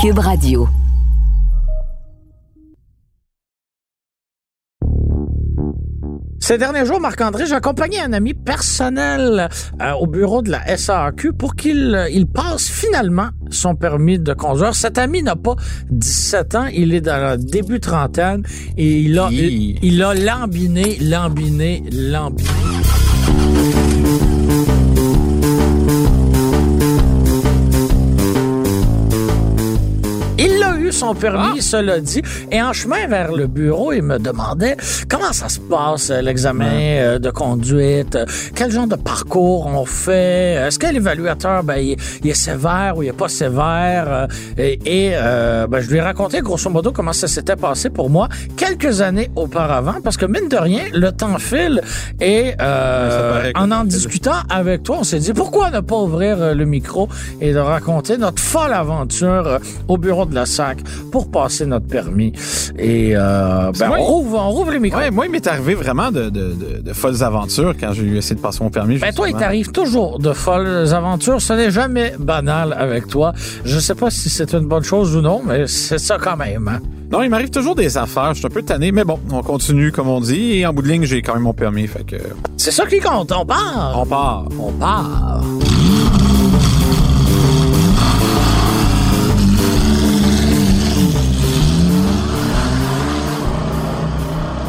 Cube Radio. Ces derniers jours, Marc-André, j'ai accompagné un ami personnel euh, au bureau de la SAQ pour qu'il euh, il passe finalement son permis de conduire. Cet ami n'a pas 17 ans, il est dans le début trentaine et il a, il, il a lambiné, lambiné, lambiné. Eu son permis, cela dit. Et en chemin vers le bureau, il me demandait comment ça se passe, euh, l'examen euh, de conduite, quel genre de parcours on fait, est-ce que l'évaluateur, ben, il, il est sévère ou il est pas sévère? euh, et et, euh, ben, je lui ai raconté grosso modo comment ça s'était passé pour moi quelques années auparavant, parce que mine de rien, le temps file. Et euh, en en discutant avec toi, on s'est dit pourquoi ne pas ouvrir le micro et de raconter notre folle aventure au bureau de la SAC? Pour passer notre permis. Et euh, ben, moi, on, rouvre, on rouvre les micros. Ouais, moi, il m'est arrivé vraiment de, de, de, de folles aventures quand j'ai essayé de passer mon permis. Ben toi, il t'arrive toujours de folles aventures. Ce n'est jamais banal avec toi. Je sais pas si c'est une bonne chose ou non, mais c'est ça quand même. hein. Non, il m'arrive toujours des affaires. Je suis un peu tanné, mais bon, on continue comme on dit. Et en bout de ligne, j'ai quand même mon permis. Fait que C'est ça qui compte. On part. on part. On part.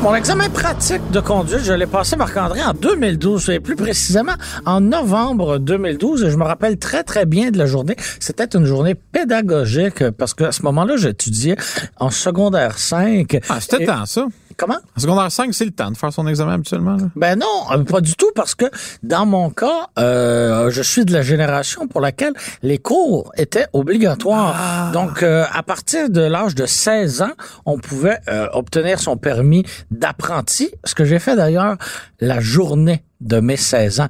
Mon examen pratique de conduite, je l'ai passé, Marc-André, en 2012, et plus précisément en novembre 2012, et je me rappelle très, très bien de la journée. C'était une journée pédagogique, parce qu'à ce moment-là, j'étudiais en secondaire 5. Ah, c'était temps, ça. Comment? En secondaire 5, c'est le temps de faire son examen habituellement. Là. Ben non, euh, pas du tout, parce que dans mon cas, euh, je suis de la génération pour laquelle les cours étaient obligatoires. Donc, euh, à partir de l'âge de 16 ans, on pouvait euh, obtenir son permis d'apprenti, ce que j'ai fait d'ailleurs la journée de mes 16 ans.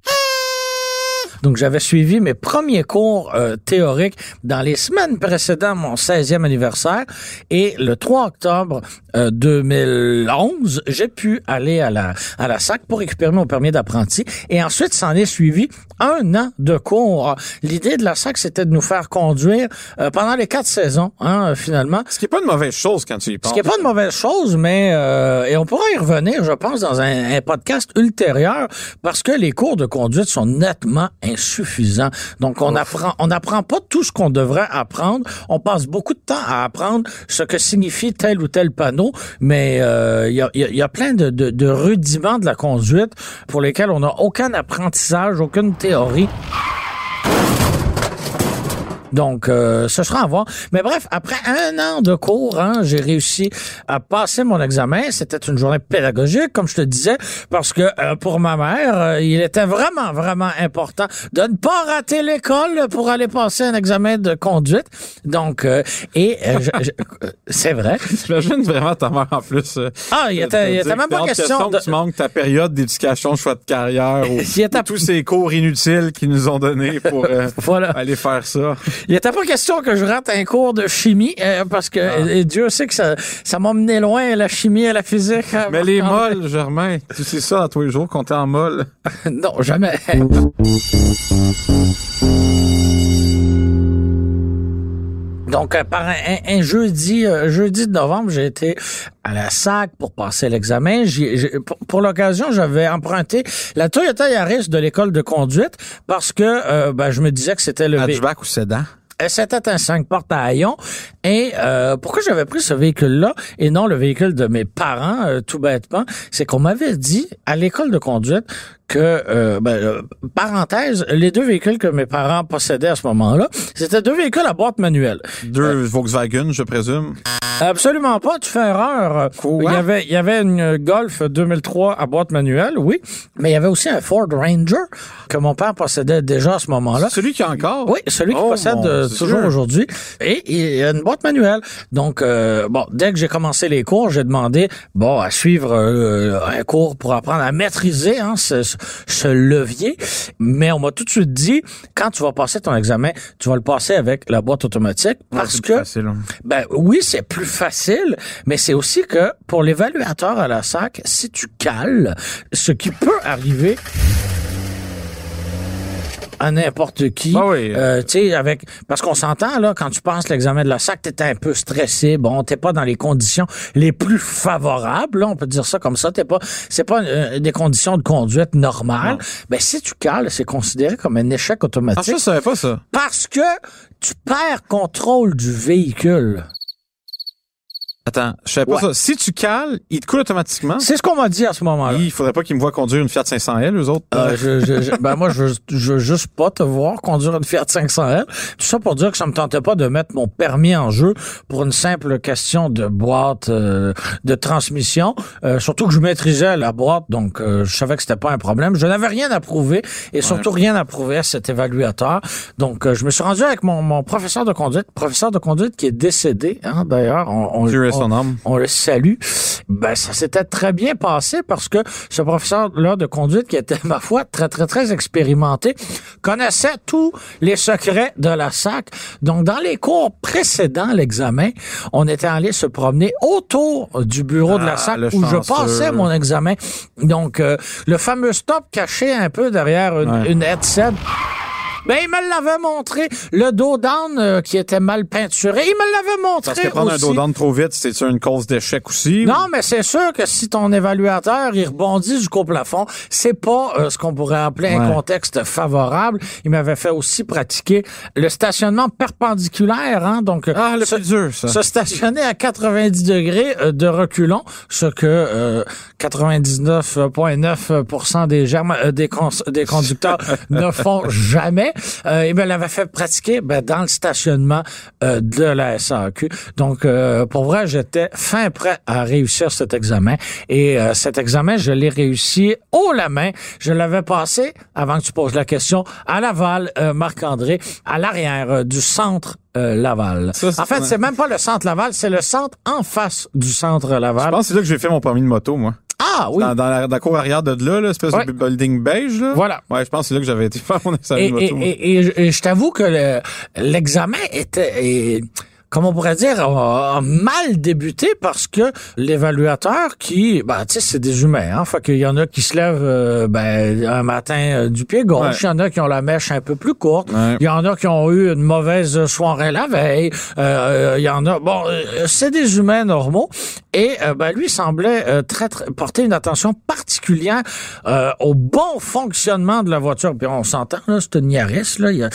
Donc, j'avais suivi mes premiers cours euh, théoriques dans les semaines précédant mon 16e anniversaire. Et le 3 octobre euh, 2011, j'ai pu aller à la, à la SAC pour récupérer mon permis d'apprenti. Et ensuite, s'en est suivi un an de cours. L'idée de la SAC, c'était de nous faire conduire euh, pendant les quatre saisons, hein, finalement. Ce qui est pas une mauvaise chose quand tu y penses. Ce qui n'est pas de mauvaise chose, mais euh, et on pourra y revenir, je pense, dans un, un podcast ultérieur, parce que les cours de conduite sont nettement insuffisants. Donc, on apprend, on n'apprend pas tout ce qu'on devrait apprendre. On passe beaucoup de temps à apprendre ce que signifie tel ou tel panneau, mais euh, il y, a, il y a- il y a plein de, de, de rudiments de la conduite pour lesquels on n'a aucun apprentissage, aucune théorie. Donc, euh, ce sera à voir. Mais bref, après un an de cours, hein, j'ai réussi à passer mon examen. C'était une journée pédagogique, comme je te disais, parce que euh, pour ma mère, euh, il était vraiment, vraiment important de ne pas rater l'école pour aller passer un examen de conduite. Donc, euh, et euh, c'est vrai. J'imagine vraiment ta mère en plus. Ah, il était, il était même pas question de... que tu manques ta période d'éducation, choix de carrière, ou tous ces cours inutiles qu'ils nous ont donnés pour Voilà. aller faire ça. Il était pas question que je rate un cours de chimie euh, parce que Ah. et Dieu sait que ça, ça m'a mené loin la chimie et la physique. hein, Mais les molles, Germain, tu sais ça à tous les jours qu'on t'est en molle? non, jamais. Donc, euh, par un, un- un jeudi, euh, jeudi de novembre, j'ai été à la SAC pour passer l'examen. Pour pour l'occasion, j'avais emprunté la Toyota Yaris de l'école de conduite parce que euh, ben, je me disais que c'était le Hatchback ou sédan? C'était un 5 portes à haillons. Et euh, pourquoi j'avais pris ce véhicule-là et non le véhicule de mes parents, euh, tout bêtement, c'est qu'on m'avait dit à l'école de conduite que, euh, ben, euh, parenthèse, les deux véhicules que mes parents possédaient à ce moment-là, c'était deux véhicules à boîte manuelle. Deux Volkswagen, je présume. Absolument pas, tu fais erreur. Quoi? Il y avait, il y avait une Golf 2003 à boîte manuelle, oui, mais il y avait aussi un Ford Ranger que mon père possédait déjà à ce moment-là. Celui qui a encore? Oui, celui qui Oh, possède euh, toujours aujourd'hui. Et il y a une boîte manuelle. Donc, euh, bon, dès que j'ai commencé les cours, j'ai demandé, bon, à suivre euh, un cours pour apprendre à maîtriser hein, ce, ce- levier. Mais on m'a tout de suite dit, quand tu vas passer ton examen, tu vas le passer avec la boîte automatique parce c'est que facile, hein. ben oui, c'est plus facile, mais c'est aussi que pour l'évaluateur à la SAC, si tu cales, ce qui peut arriver à n'importe qui, Ah oui. euh, tu sais, avec parce qu'on s'entend là, quand tu passes l'examen de la SAC, t'es un peu stressé, bon, t'es pas dans les conditions les plus favorables, là, on peut dire ça comme ça, t'es pas, c'est pas euh, des conditions de conduite normales. Ben si tu cales, c'est considéré comme un échec Ah, automatique ça, je savais pas ça. parce que tu perds contrôle du véhicule. Attends, je savais pas Ouais. ça. Si tu cales, il te coule automatiquement. C'est ce qu'on m'a dit à ce moment-là. Il faudrait pas qu'ils me voient conduire une Fiat 500L, eux autres. Euh, je, je- je- ben moi, je, veux juste pas te voir conduire une Fiat 500L. Tout ça pour dire que ça me tentait pas de mettre mon permis en jeu pour une simple question de boîte euh, de transmission. Euh, surtout que je maîtrisais la boîte, donc euh, je savais que c'était pas un problème. Je n'avais rien à prouver et surtout rien à prouver à cet évaluateur. Donc, euh, je me suis rendu avec mon, mon professeur de conduite, professeur de conduite qui est décédé, hein, d'ailleurs. On, on, on- son âme. on le salue. Ben, ça s'était très bien passé parce que ce professeur-là de conduite, qui était, ma foi, très, très, très expérimenté, connaissait tous les secrets de la SAC. Donc, dans les cours précédents, l'examen, on était allé se promener autour du bureau de la Ah, SAC où je passais mon examen. Donc, euh, le fameux stop caché un peu derrière une, Ouais. une headset. Ben, il me l'avait montré. Le dos down euh, qui était mal peinturé, il me l'avait montré Parce que prendre aussi. un dos d'âne trop vite, c'est une cause d'échec aussi? Non, mais c'est sûr que si ton évaluateur il rebondit jusqu'au plafond, c'est pas euh, ce qu'on pourrait appeler un contexte favorable. Il m'avait fait aussi pratiquer le stationnement perpendiculaire, hein, donc euh, Ah, le se, plus dur, ça. se stationner à 90 degrés euh, de reculons, ce que euh, 99,9% des germes euh, des, cons- des conducteurs ne font jamais. Euh, il me l'avait fait pratiquer ben, dans le stationnement euh, de la SAQ. Donc, euh, pour vrai, j'étais fin prêt à réussir cet examen. Et euh, cet examen, je l'ai réussi haut la main. Je l'avais passé, avant que tu poses la question, à Laval, euh, Marc-André, à l'arrière euh, du centre euh, Laval. Ça, en fait, c'est même pas le centre Laval, c'est le centre en face du centre Je Laval. pense que c'est là que j'ai fait mon permis de moto, moi. Ah oui. Dans, dans la, dans la cour arrière de là, l'espèce Ouais. de building beige, là. Voilà. Ouais, je pense que c'est là que j'avais été faire mon examen Et, et, moto. et, et je- t'avoue que le- l'examen était, comme on pourrait dire, a, a mal débuté parce que l'évaluateur qui, ben, tu sais, c'est des humains, hein, fait qu'il y en a qui se lèvent, euh, ben, un matin euh, du pied gauche, Ouais. il y en a qui ont la mèche un peu plus courte, Ouais. il y en a qui ont eu une mauvaise soirée la veille, euh, il y en a, bon, c'est des humains normaux, et ben, lui semblait très, très- porter une attention particulière euh, au bon fonctionnement de la voiture. Puis on s'entend, là, c'est une Yaris, là, il y a...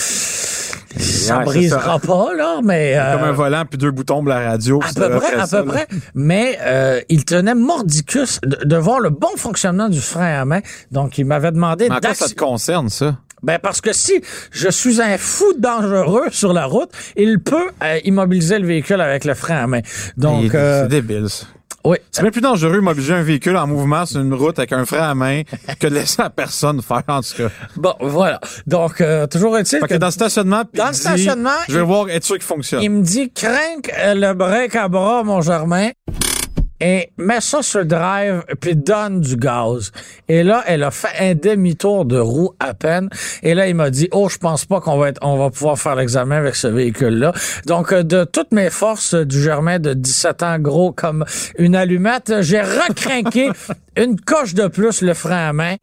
ça brisera pas, là, mais... Comme euh, un volant puis deux boutons pour la radio. à peu près, à ça, peu là. près. Mais euh, il tenait mordicus de, de voir le bon fonctionnement du frein à main. Donc, il m'avait demandé Mais en quoi ça te concerne, ça? ben parce que si je suis un fou dangereux sur la route, il peut euh, immobiliser le véhicule avec le frein à main. Donc, Il- euh, C'est débile, ça. Oui. C'est même plus dangereux d'immobiliser un véhicule en mouvement sur une route avec un frein à main que de laisser la personne faire, en tout cas. Bon, voilà. Donc, euh, toujours est-il que que dans le stationnement, Dans le dit, stationnement, je vais il- voir, être sûr qu'il fonctionne. il me dit crains le break à bras, mon Germain. Et mets ça sur drive, puis donne du gaz. Et là, elle a fait un demi-tour de roue à peine. Et là, il m'a dit, oh, je pense pas qu'on va être, on va pouvoir faire l'examen avec ce véhicule-là. Donc, euh, de toutes mes forces euh, du Germain de 17 ans, gros comme une allumette, j'ai recrinqué une coche de plus le frein à main.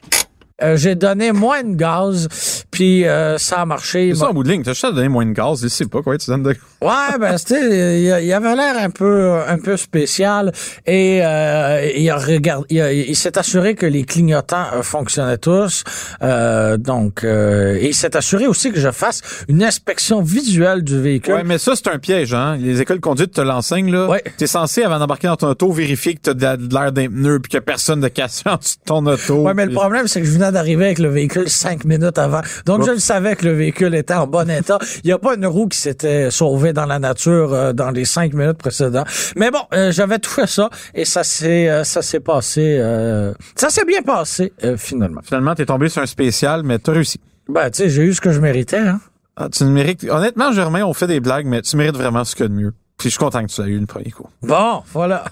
Euh, j'ai donné moins de gaz, puis euh, ça a marché. C'est ça, en bout de ligne. T'as juste à donner moins de gaz. Il sait pas quoi, tu donnes de... Ouais, ben c'était, il, il avait l'air un peu, un peu spécial et euh, il a regardé, il, a- il s'est assuré que les clignotants euh, fonctionnaient tous. Euh, donc, euh, et il s'est assuré aussi que je fasse une inspection visuelle du véhicule. Ouais, mais ça, c'est un piège, hein. Les écoles de conduite te l'enseignent, là. Ouais. T'es censé, avant d'embarquer dans ton auto, vérifier que t'as de, de l'air d'un pneu puis a personne de cassé en dessous de ton auto. Ouais, mais le problème, c'est que je venais d'arriver avec le véhicule cinq minutes avant. Donc, je le savais que le véhicule était en bon état. Il n'y a pas une roue qui s'était sauvée dans la nature euh, dans les cinq minutes précédentes. Mais bon, euh, j'avais tout fait ça et ça s'est euh, ça s'est passé. euh, ça s'est bien passé euh, finalement. Finalement, t'es tombé sur un spécial, mais t'as réussi. Ben, tu sais, j'ai eu ce que je méritais. Hein. Ah, tu ne mérites... Honnêtement, Germain, on fait des blagues, mais tu mérites vraiment ce qu'il y a de mieux. Puis je suis content que tu l'aies eu le premier coup. Bon, voilà.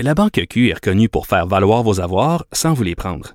La Banque Q est reconnue pour faire valoir vos avoirs sans vous les prendre.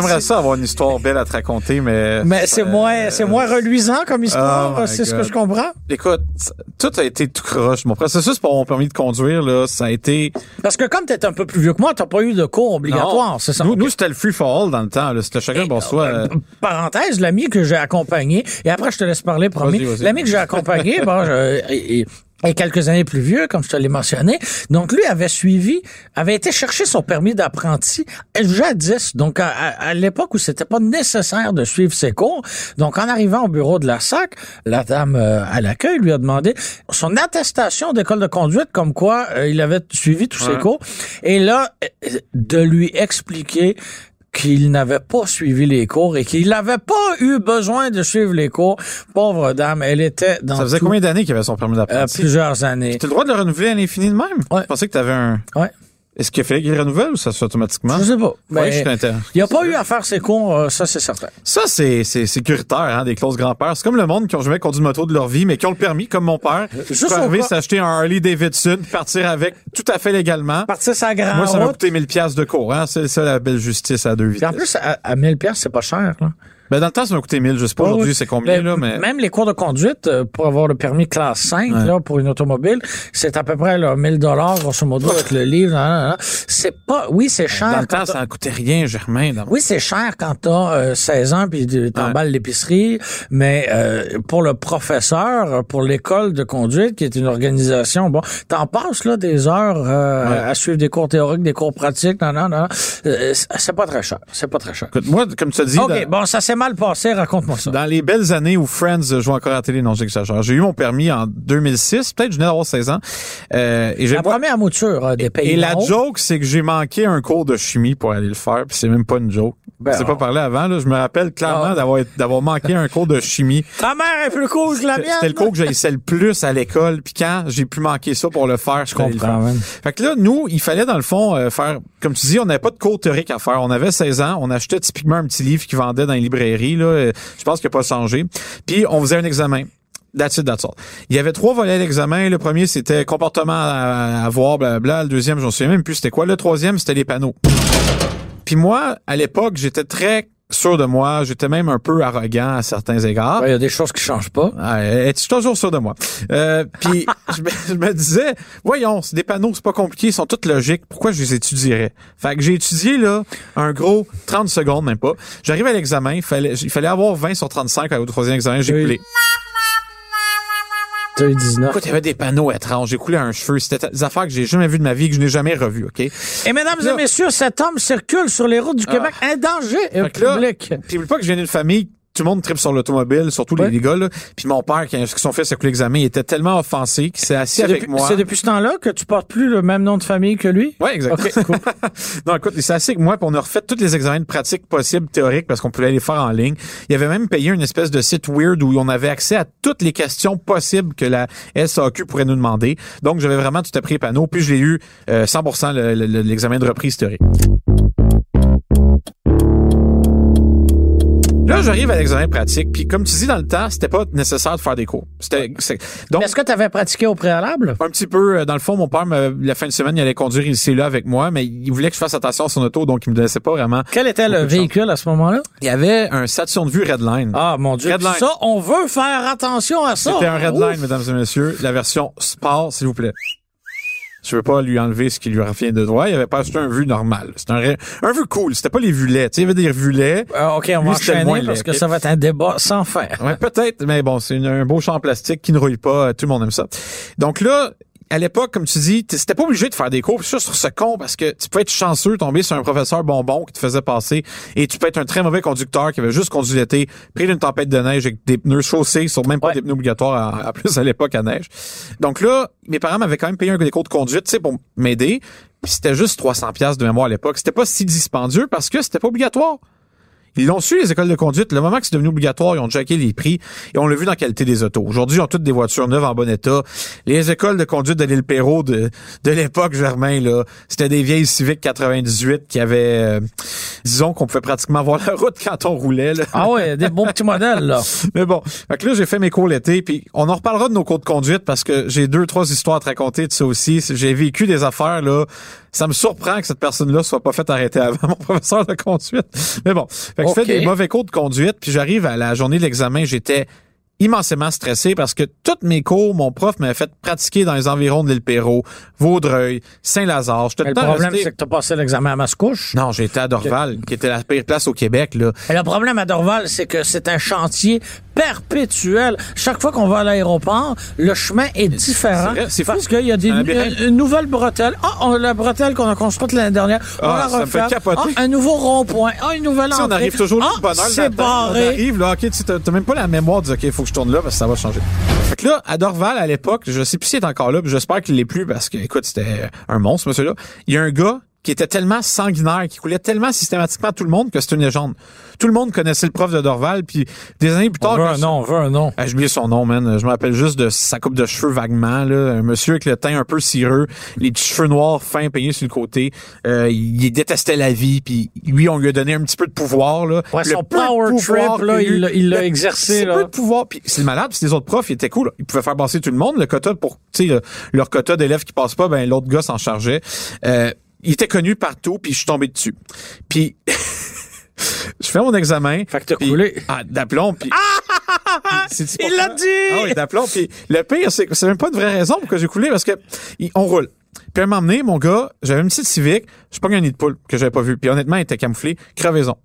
J'aimerais ça avoir une histoire belle à te raconter, mais... Mais c'est Euh, moins, c'est moins reluisant comme histoire, Oh c'est ce que je comprends. Écoute, tout a été tout croche. Mon processus pour mon permis de conduire, là, ça a été... Parce que comme t'es un peu plus vieux que moi, t'as pas eu de cours obligatoire, c'est ça? Nous, nous c'était le free for all dans le temps. C'était chacun pour soi. euh, Parenthèse, l'ami que j'ai accompagné, et après je te laisse parler, promis. L'ami que j'ai accompagné, bon, je- et- et- est quelques années plus vieux, comme je te l'ai mentionné. Donc, lui avait suivi, avait été chercher son permis d'apprenti jadis, donc à, à- à l'époque où c'était pas nécessaire de suivre ses cours. Donc, en arrivant au bureau de la SAC, la dame euh, à l'accueil lui a demandé son attestation d'école de conduite, comme quoi euh, il avait suivi tous ses cours. Et là, euh, de lui expliquer qu'il n'avait pas suivi les cours et qu'il n'avait pas eu besoin de suivre les cours. Pauvre dame, elle était dans ça faisait tout- combien d'années qu'il avait son permis euh, d'apprenti? plusieurs années. T'as le droit de le renouveler à l'infini de même? Ouais. Je pensais que t'avais un... Ouais. Est-ce qu'il fallait qu'il le renouvelle ou ça se fait automatiquement? Je sais pas. Mais je suis inter- il n'y a pas eu à faire ses cours, euh, ça c'est certain. Ça, c'est, c'est sécuritaire, hein, des clauses grand-pères. C'est comme le monde qui ont jamais conduit une moto de leur vie, mais qui ont le permis, comme mon père. juste arriver, s'acheter un Harley Davidson, partir avec tout à fait légalement. Partir sa grande Moi, ça m'a coûté 1000 pièces de cours, hein. C'est ça la belle justice à deux Puis en vitesses. plus, à, à 1000 pièces, c'est pas cher. Là. Ben, dans le temps, ça m'a coûté 1000. Je sais pas aujourd'hui c'est combien, Ben, là, mais. Même les cours de conduite euh, pour avoir le permis classe 5 Ouais. là, pour une automobile, c'est à peu près là, 1000 dollars grosso modo avec le livre. C'est pas, oui, c'est cher. Dans le temps, ça en coûtait rien, Germain. dans- Oui, c'est cher quand t'as euh, 16 ans puis tu t'emballes l'épicerie, mais euh, pour le professeur, pour l'école de conduite, qui est une organisation, bon, t'en passes là des heures euh, Ouais. à suivre des cours théoriques, des cours pratiques, non, non, non. Euh, c'est pas très cher. C'est pas très cher. Écoute, moi, comme tu as dit, OK, dans, bon, ça s'est mal passé, raconte-moi ça. dans les belles années où Friends jouait encore à la télé, non, j'exagère. J'ai eu mon permis en 2006, peut-être, je venais d'avoir 16 ans. Euh, et La première mouture euh, des pays Et la joke, c'est que j'ai manqué un cours de chimie pour aller le faire, puis c'est même pas une joke. Ben c'est pas non. parlé avant, là. Je me rappelle clairement Ah. d'avoir d'avoir manqué un cours de chimie. Ta mère est plus cool que la mienne. C'était le cours que j'haïssais le plus à l'école, puis quand j'ai pu manquer ça pour le faire, je comprends. Fait que là, nous, il fallait dans le fond euh, faire, comme tu dis, on n'avait pas de cours théorique à faire. On avait 16 ans, on achetait typiquement un petit livre qui vendait dans les librairies. Euh, je pense qu'il n'a pas changé. Puis on faisait un examen. That's it, that's all. Il y avait trois volets d'examen. Le premier, c'était comportement à, à voir, blablabla. Le deuxième, je ne souviens même plus c'était quoi. Le troisième, c'était les panneaux. Puis moi, à l'époque, j'étais très sûr de moi. J'étais même un peu arrogant à certains égards. Il y a des choses qui changent pas. Ah, es-tu toujours sûr de moi? Euh, puis je, me, je me disais, voyons, c'est des panneaux, c'est pas compliqué, ils sont tous logiques. Pourquoi je les étudierais? Fait que j'ai étudié là un gros 30 secondes, même pas. J'arrive à l'examen, il fallait, il fallait avoir 20 sur 35 au troisième examen, j'ai Oui. coulé. T'as eu 19. Écoute, il y avait des panneaux étranges, j'ai coulé un cheveu. C'était des affaires que j'ai jamais vues de ma vie, que je n'ai jamais revues, OK? Et mesdames Là- et messieurs, cet homme circule sur les routes du Québec, un danger là, public. Puis oublie pas que je viens d'une famille, tout le monde tripe sur l'automobile, surtout Ouais. les, les gars, là. Puis mon père, qui, qui son fils a coulé l'examen, il était tellement offensé qu'il s'est assis C'est avec depuis, moi. c'est depuis ce temps-là que tu portes plus le même nom de famille que lui? Ouais, exactement. Cool. non, écoute, c'est assez que moi, puis on a refait tous les examens de pratique possibles théoriques parce qu'on pouvait les faire en ligne. Il avait même payé une espèce de site weird où on avait accès à toutes les questions possibles que la SAQ pourrait nous demander. Donc, j'avais vraiment tout appris panneau, puis je l'ai eu euh, 100% le- le- le- l'examen de reprise théorique. J'arrive à l'examen pratique, puis comme tu dis dans le temps, c'était pas nécessaire de faire des cours. C'était c'est- donc Mais Est-ce que tu avais pratiqué au préalable? un petit peu, euh, dans le fond, mon père, me- la fin de semaine, il allait conduire ici là avec moi, mais il voulait que je fasse attention à son auto, donc il me laissait pas vraiment. Quel était le véhicule à ce moment-là? Il y avait un Saturn Vue Redline. Ah, mon Dieu. Redline. Ça, on veut faire attention à ça. C'était un Redline, Ouf. mesdames et messieurs, la version Sport, s'il vous plaît. Je veux pas lui enlever ce qui lui revient de droit. Il avait pas acheté un vu normal. C'était un, un vu cool. C'était pas les vulets. Tu sais, il y avait des vulets. Ah, OK, on Lui, va enchaîner parce que ça va être un débat sans faire. Ouais, peut-être, mais bon, c'est un beau champ en plastique qui ne rouille pas. Tout le monde aime ça. Donc là, à l'époque, comme tu dis, c'était pas obligé de faire des cours. Puis ça, sur ce con, parce que tu peux être chanceux, tomber sur un professeur bonbon qui te faisait passer, et tu peux être un très mauvais conducteur qui avait juste conduit l'été, pris d'une tempête de neige avec des pneus chaussés, sur même pas Ouais. des pneus obligatoires en plus à l'époque à neige. Donc là, mes parents m'avaient quand même payé un des cours de conduite, tu sais, pour m'aider. Puis c'était juste 300 pièces de mémoire à l'époque. C'était pas si dispendieux parce que c'était pas obligatoire. Ils l'ont su, les écoles de conduite. Le moment que c'est devenu obligatoire, ils ont jacké les prix et on l'a vu dans la qualité des autos. Aujourd'hui, ils ont toutes des voitures neuves en bon état. Les écoles de conduite de l'île Perrault de, de l'époque, Germain, là, c'était des vieilles Civic 98 qui avaient, euh, disons qu'on pouvait pratiquement voir la route quand on roulait. Là. Ah ouais, des bons petits modèles, là. Mais bon, fait que là, j'ai fait mes cours l'été, puis on en reparlera de nos cours de conduite parce que j'ai deux, trois histoires à te raconter de ça aussi. J'ai vécu des affaires, là. Ça me surprend que cette personne-là soit pas faite arrêter avant mon professeur de conduite. Mais bon, fait que je fais des mauvais cours de conduite, puis j'arrive à la journée de l'examen, j'étais immensément stressé parce que toutes mes cours, mon prof m'avait fait pratiquer dans les environs de l'île Perrault, Vaudreuil, Saint-Lazare. Le temps problème, resté- c'est que t'as passé l'examen à Mascouche. Non, j'étais à Dorval, qui était la pire place au Québec, là. Et le problème à Dorval, c'est que c'est un chantier perpétuel. Chaque fois qu'on va à l'aéroport, le chemin est différent. vrai, c'est parce qu'il y a des, labyrinthe. une, nouvelle bretelle. Ah, on- la bretelle qu'on a construite l'année dernière. On Ah, la ça me fait refait. capoter. Ah, un nouveau rond-point. Ah, une nouvelle entrée. on arrive toujours ah, bonheur c'est là-dedans. On barré. arrive, là, OK, tu sais, t'as t'as même pas la mémoire de dire, OK, il faut que je tourne là parce que ça va changer. Fait que là, à Dorval, à l'époque, je sais plus s'il est encore là, puis j'espère qu'il l'est plus parce que, écoute, c'était un monstre, monsieur-là. Il y a un gars qui était tellement sanguinaire, qui coulait tellement systématiquement tout le monde que c'est une légende. Tout le monde connaissait le prof de Dorval, puis des années plus tard... On veut un nom, on veut un nom. ah, j'ai oublié son nom, man. Je me rappelle juste de sa coupe de cheveux vaguement, là. Un monsieur avec le teint un peu cireux, les petits cheveux noirs fins peignés sur le côté. Euh, il détestait la vie, puis lui, on lui a donné un petit peu de pouvoir, là. Ouais, Le son power pouvoir trip, là, il l'a- exercé, petit là. peu de pouvoir, puis c'est le malade, puis les autres profs, ils étaient cool. Ils pouvaient faire passer tout le monde. Le quota pour, tu sais, le- leur quota d'élèves qui passent pas, ben l'autre gars s'en chargeait. Euh, il était connu partout, puis je suis tombé dessus. Puis... Je fais mon examen. Fait que coulé. Ah, d'aplomb, puis... C'est Il l'a dit! Ah oui, d'aplomb. Puis le pire, c'est que c'est même pas de vraie raison pourquoi j'ai coulé, parce que il- on roule. Puis à un moment donné, mon gars, j'avais une petite Civic, je pogne un nid de poule que j'avais pas vu. Puis honnêtement, il était camouflé, crevaison.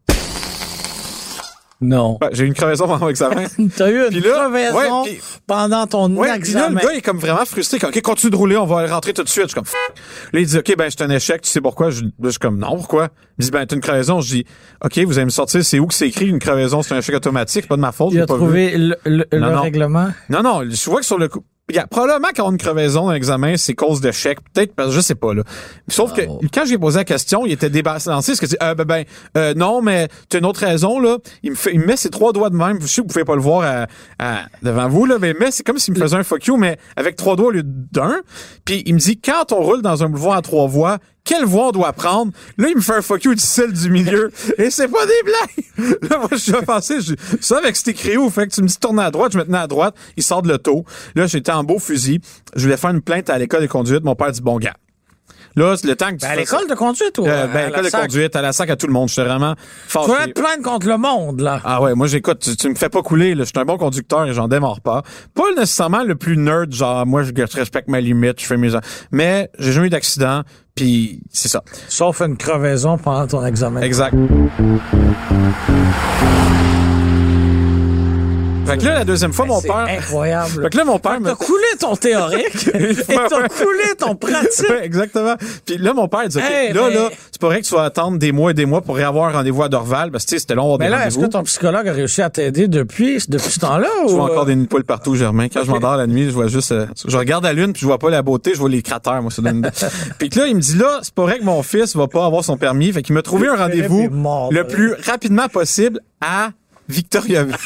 Non. J'ai eu une crevaison pendant mon examen. T'as eu une là, crevaison ouais, pendant ton Ouais, puis là, le examen. gars, il est comme vraiment frustré. Comme, OK, continue de rouler, on va rentrer tout de suite. Je suis comme. Là, il dit, OK, ben, c'est un échec, tu sais pourquoi? Je, suis comme, non, pourquoi? Il dit, ben, t'as une crevaison. Je dis, OK, vous allez me sortir, c'est où que c'est écrit une crevaison? C'est un échec automatique, c'est pas de ma faute. il a pas vu. trouvé le, le- Non, le non. règlement. Non, non, je vois que sur le coup. Regarde, probablement quand on a une crevaison dans l'examen, c'est cause d'échec. Peut-être parce que je sais pas, là. Sauf que quand j'ai posé la question, il était débalancé. Parce que euh, ben, ben, euh, non, mais t'as une autre raison, là. Il me fait, il me met ses trois doigts de même. Je sais que vous pouvez pas le voir à- à- devant vous, là, mais, mais c'est comme s'il me faisait un fuck you, mais avec trois doigts au lieu d'un. Puis il me dit, quand on roule dans un boulevard à trois voies, quelle voie on doit prendre? Là, il me fait un fuck you du celle du milieu. Et c'est pas des blagues! Là, moi, je suis offensé. Je ça, avec cet écrit où, fait que tu me dis tourner à droite, je me tenais à droite. Il sort de l'auto. Là, j'étais en beau fusil. Je voulais faire une plainte à l'école de conduite. Mon père dit, bon, gars. Là, c'est le temps que tu Ben, à l'école de conduite ou Euh, à ben, la l'école de sac? conduite, à la sac à tout le monde. J'étais vraiment Tu vas te plaindre contre le monde, là. Ah ouais, moi j'écoute, tu, tu me fais pas couler, là. je suis un bon conducteur et j'en démarre pas. Pas nécessairement le plus nerd, genre moi je respecte ma limite, je fais mes mais j'ai jamais eu d'accident, puis c'est ça. Sauf une crevaison pendant ton examen. Exact. Fait que là, la deuxième fois, mon C'est père. incroyable. Fait que là, mon père me. T'as coulé ton théorique et t'as coulé ton pratique. Ouais, exactement. Puis là, mon père dit, OK, Hey, là, mais- là, c'est pas vrai que tu vas attendre des mois et des mois pour réavoir un rendez-vous à Dorval, parce que, c'était long, avoir Mais là, est-ce que ton psychologue a réussi à t'aider depuis, depuis ce temps-là? Je ou, vois encore euh, des nids de poules partout, Germain. Quand je m'endors la nuit, je vois juste, euh, je regarde la lune puis je vois pas la beauté, je vois les cratères, moi, ça donne. Puis là, il me dit là, c'est pas vrai que mon fils va pas avoir son permis. Fait qu'il m'a trouvé un rendez-vous le plus rapidement possible à Victoriaville.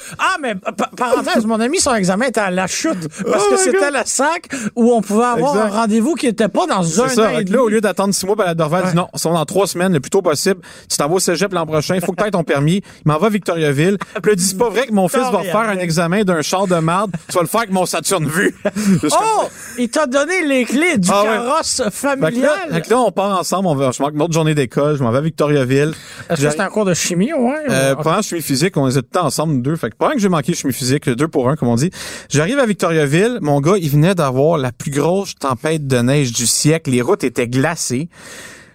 Ah, mais pa- parenthèse, mon ami, son examen était à la chute. Parce Oh que my c'était la sac où on pouvait avoir Exact. un rendez-vous qui était pas dans un C'est ça. an et là, au lieu d'attendre six mois pour la Dorval, dit non, ils sont dans trois semaines, le plus tôt possible. Tu t'en vas au cégep l'an prochain. Il faut que tu aies ton permis. Il m'en va à Victoriaville. Puis dit, c'est pas vrai que mon fils va faire un examen d'un char de marde. Tu vas le faire avec mon Saturne vue. Oh! Il t'a donné les clés du Ah ouais. carrosse Fait que, là, familial. fait que là, on part ensemble, on va, je manque une autre journée d'école, je m'en vais à Victoriaville. Est-ce que c'était un cours de chimie, ouais? Euh, ou- pendant suis physique, on était ensemble, deux. Fait que pendant que j'ai manqué chemin physique, deux pour un, comme on dit. J'arrive à Victoriaville. Mon gars, il venait d'avoir la plus grosse tempête de neige du siècle. Les routes étaient glacées.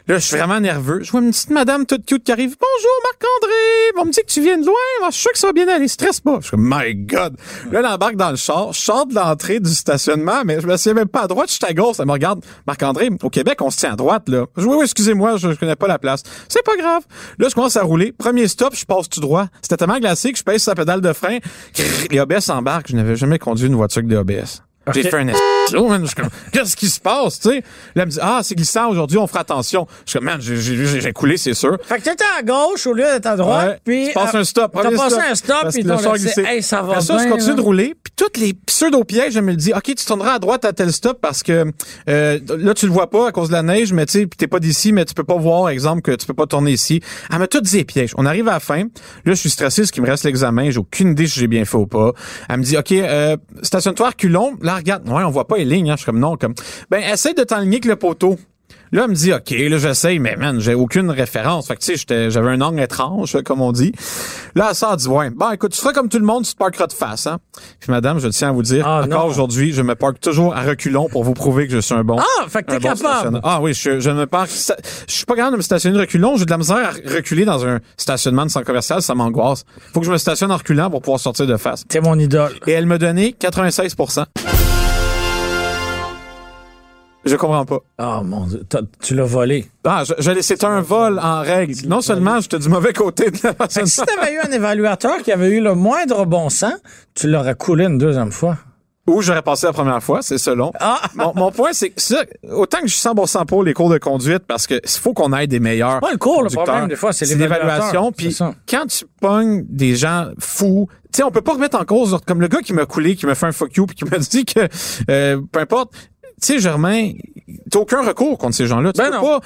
Là, je suis vraiment nerveux. Je vois une petite madame toute cute qui arrive. Bonjour, Marc-André. On me dit que tu viens de loin. je suis sûr que ça va bien aller. Stresse pas. Je suis my God. Là, elle embarque dans le char. Je sors de l'entrée du stationnement, mais je me souviens même pas à droite. Je suis à gauche. Elle me regarde. Marc-André, au Québec, on se tient à droite, là. Je oui, oui, excusez-moi, je, je connais pas la place. C'est pas grave. Là, je commence à rouler. Premier stop, je passe tout droit. C'était tellement glacé que je pèse sa pédale de frein. Les ABS embarquent. Je n'avais jamais conduit une voiture avec des ABS. J'ai fait un qu'est-ce qui se passe, tu sais? Là, elle me dit, ah, c'est glissant aujourd'hui, on fera attention. Je suis comme, man, j'ai coulé, c'est sûr. Fait que t'étais à gauche au lieu d'être à droite, Ouais. puis... Tu passes un stop. T'as passé un stop, puis laissé, glissait. hey, ça va Après ça, je continue de rouler, puis toutes les pseudo-pièges, je me le dis, OK, tu tourneras à droite à tel stop parce que euh, là, tu le vois pas à cause de la neige, mais tu sais, t'es pas d'ici, mais tu peux pas voir, exemple, que tu peux pas tourner ici. Elle m'a tout dit les pièges. On arrive à la fin. Là, je suis stressé parce qu'il me reste l'examen. J'ai aucune idée si j'ai bien fait ou pas. Elle me dit, OK, euh, stationne-toi reculons. Là, regarde. Ouais, on voit pas les lignes. Hein. Je suis comme, non, comme, ben, essaye de t'enligner avec le poteau. Là, elle me dit, OK, là, j'essaye, mais man, j'ai aucune référence. Fait que, tu sais, j'avais un angle étrange, comme on dit. Là, elle sort, dit, ouais, bon, écoute, tu feras comme tout le monde, tu te parqueras de face, hein. Puis, madame, je tiens à vous dire, Ah, encore aujourd'hui, je me parque toujours à reculons pour vous prouver que je suis un bon. Ah, fait que t'es bon capable. Ah oui, je, je me parque. Je suis pas capable de me stationner de reculons. J'ai de la misère à reculer dans un stationnement de centre commercial, ça m'angoisse. Faut que je me stationne en reculant pour pouvoir sortir de face. T'es mon idole. Et elle me donnait 96 Je comprends pas. Oh, mon Dieu, tu l'as volé. Ah, je, je- c'est un vol en règle. Non seulement j'étais du mauvais côté de la que si t'avais eu un évaluateur qui avait eu le moindre bon sens, tu l'aurais coulé une deuxième fois. ou j'aurais passé la première fois, c'est selon. Ah! Mon, mon point, c'est que ça, autant que je suis 100% pour les cours de conduite, parce que il faut qu'on aille des meilleurs. Pas le cours, le problème, des fois, c'est l'évaluation. C'est Puis quand tu pognes des gens fous, tu sais, on peut pas remettre en cause, comme le gars qui m'a coulé, qui m'a fait un fuck you, puis qui m'a dit que, euh, peu importe, sais, Germain, t'as aucun recours contre ces gens-là. Tu Ben peux non. pas,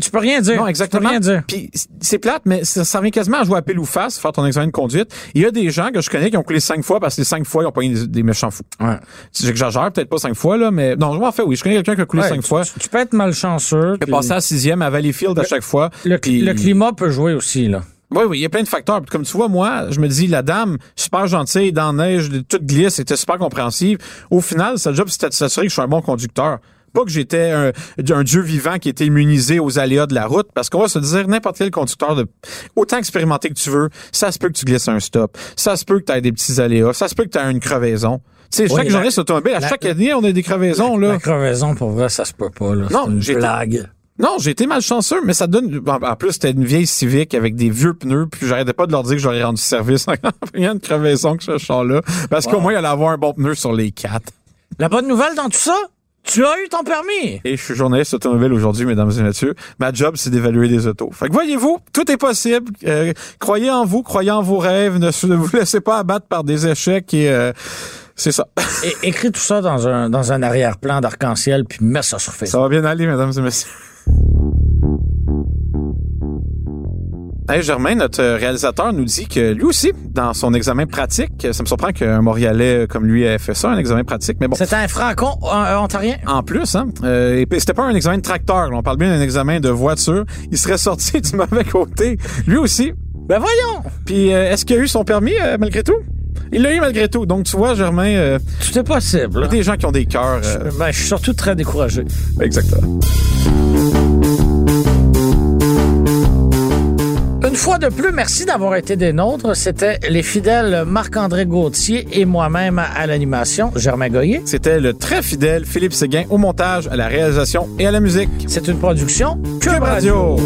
Tu peux rien dire. non, exactement. Tu peux rien dire. Puis c'est plate, mais ça, ça revient quasiment à jouer à pile ou face, faire ton examen de conduite. Il y a des gens que je connais qui ont coulé cinq fois parce que les cinq fois, ils ont pas eu des, des méchants fous. Ouais. J'exagère, peut-être pas cinq fois, là, mais non, en fait, oui, je connais quelqu'un qui a coulé Ouais, cinq tu- fois. Tu, tu peux être malchanceux. A puis passé à sixième à Valleyfield à chaque fois. le, Puis- le climat peut jouer aussi, là. Oui, oui, il y a plein de facteurs. Comme tu vois, moi, je me dis, la dame, super gentille, dans la neige, toute glisse, était super compréhensive. Au final, sa job, c'était de s'assurer que je suis un bon conducteur. Pas que j'étais un, un dieu vivant qui était immunisé aux aléas de la route, parce qu'on va se dire, n'importe quel conducteur de autant expérimenté que tu veux, ça se peut que tu glisses un stop, ça se peut que tu aies des petits aléas, ça se peut que tu aies une crevaison. Tu sais, Oui, chaque sur automobile, à la- chaque année, on a des crevaisons, là. La crevaison, pour vrai, ça se peut pas, là. Non, une j'ai- blague. Non, j'ai été malchanceux, mais ça donne. En plus, c'était une vieille Civic avec des vieux pneus, puis j'arrêtais pas de leur dire que j'aurais rendu service en une crevaison que ce char-là. Parce qu'au moins, il allait avoir un bon pneu sur les quatre. La bonne nouvelle dans tout ça, tu as eu ton permis. Et je suis journaliste automobile aujourd'hui, mesdames et messieurs. Ma job, c'est d'évaluer des autos. Fait que voyez-vous, tout est possible. Euh, croyez en vous, croyez en vos rêves. Ne, vous laissez pas abattre par des échecs et euh, c'est ça. Et, écris tout ça dans un, dans un arrière-plan d'arc-en-ciel, puis mets ça sur Ça Facebook. va bien aller, mesdames et messieurs. Hey, Germain, notre réalisateur nous dit que lui aussi, dans son examen pratique, ça me surprend qu'un Montréalais comme lui ait fait ça, un examen pratique, mais bon. C'était un franco-ontarien. En plus, hein, euh, c'était pas un examen de tracteur, là, on parle bien d'un examen de voiture. Il serait sorti du mauvais côté, lui aussi. Ben voyons! Puis euh, est-ce qu'il a eu son permis euh, malgré tout? Il l'a eu malgré tout. Donc tu vois, Germain, euh, Tout est possible. il y a des gens qui ont des cœurs. euh, Ben, je suis surtout très découragé. exactement. Une fois de plus, merci d'avoir été des nôtres. C'était les fidèles Marc-André Gauthier et moi-même à l'animation, Germain Goyer. C'était le très fidèle Philippe Séguin au montage, à la réalisation et à la musique. C'est une production Cube. Radio.